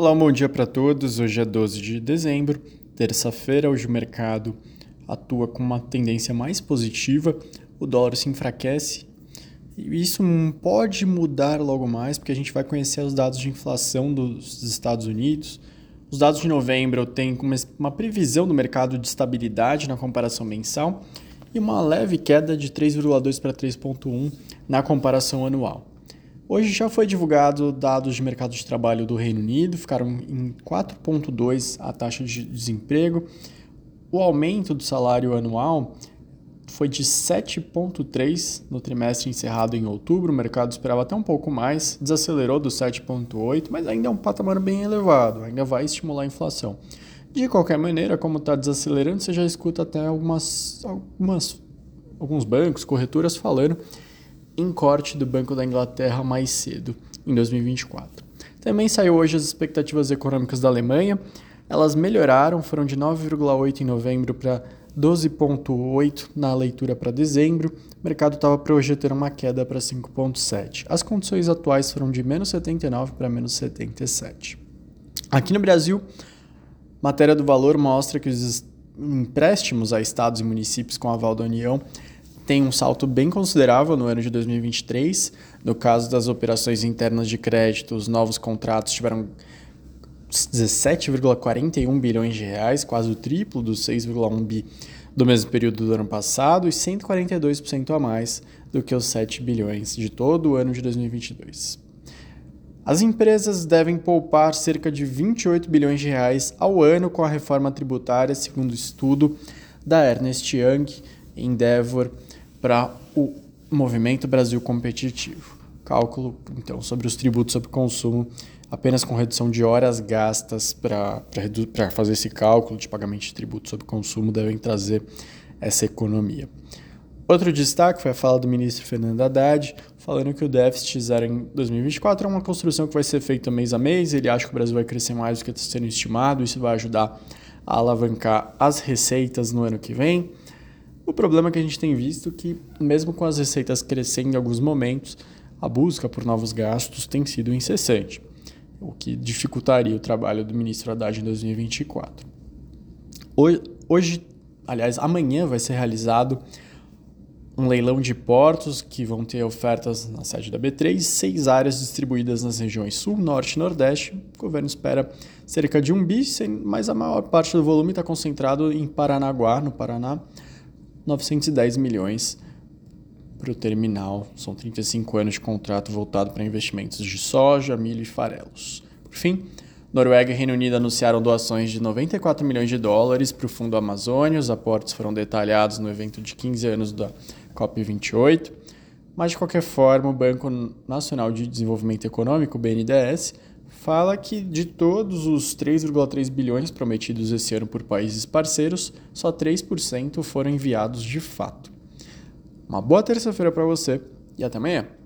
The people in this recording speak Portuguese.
Olá, bom dia para todos. Hoje é 12 de dezembro, terça-feira. Hoje o mercado atua com uma tendência mais positiva, o dólar se enfraquece e isso pode mudar logo mais, porque a gente vai conhecer os dados de inflação dos Estados Unidos. Os dados de novembro têm uma previsão do mercado de estabilidade na comparação mensal e uma leve queda de 3,2 para 3,1 na comparação anual. Hoje já foi divulgado dados de mercado de trabalho do Reino Unido, ficaram em 4,2 a taxa de desemprego. O aumento do salário anual foi de 7,3 no trimestre encerrado em outubro. O mercado esperava até um pouco mais, desacelerou do 7,8, mas ainda é um patamar bem elevado, ainda vai estimular a inflação. De qualquer maneira, como está desacelerando, você já escuta até algumas, algumas, alguns bancos, corretoras falando em corte do Banco da Inglaterra mais cedo, em 2024. Também saiu hoje as expectativas econômicas da Alemanha. Elas melhoraram, foram de 9,8 em novembro para 12,8 na leitura para dezembro. O mercado estava projetando uma queda para 5,7. As condições atuais foram de menos 79 para menos 77. Aqui no Brasil, matéria do valor mostra que os empréstimos a estados e municípios com aval da União tem um salto bem considerável no ano de 2023. No caso das operações internas de crédito, os novos contratos tiveram 17,41 bilhões de reais, quase o triplo dos 6,1 bi do mesmo período do ano passado e 142% a mais do que os 7 bilhões de todo o ano de 2022. As empresas devem poupar cerca de 28 bilhões de reais ao ano com a reforma tributária, segundo o estudo da Ernest Young Endeavor para o Movimento Brasil Competitivo. Cálculo, então, sobre os tributos sobre consumo, apenas com redução de horas gastas para fazer esse cálculo de pagamento de tributos sobre consumo devem trazer essa economia. Outro destaque foi a fala do ministro Fernando Haddad, falando que o déficit zero em 2024 é uma construção que vai ser feita mês a mês. Ele acha que o Brasil vai crescer mais do que está sendo estimado, isso vai ajudar a alavancar as receitas no ano que vem. O problema é que a gente tem visto que, mesmo com as receitas crescendo em alguns momentos, a busca por novos gastos tem sido incessante, o que dificultaria o trabalho do ministro Haddad em 2024. Hoje, aliás, amanhã vai ser realizado um leilão de portos que vão ter ofertas na sede da B3, seis áreas distribuídas nas regiões Sul, Norte e Nordeste. O governo espera cerca de um bi, mas a maior parte do volume está concentrado em Paranaguá, no Paraná, 910 milhões para o terminal. São 35 anos de contrato voltado para investimentos de soja, milho e farelos. Por fim, Noruega e Reino Unido anunciaram doações de 94 milhões de dólares para o Fundo Amazônia. Os aportes foram detalhados no evento de 15 anos da COP28. Mas, de qualquer forma, o Banco Nacional de Desenvolvimento Econômico, BNDES, fala que de todos os 3,3 bilhões prometidos esse ano por países parceiros, só 3% foram enviados de fato. Uma boa terça-feira para você e até amanhã.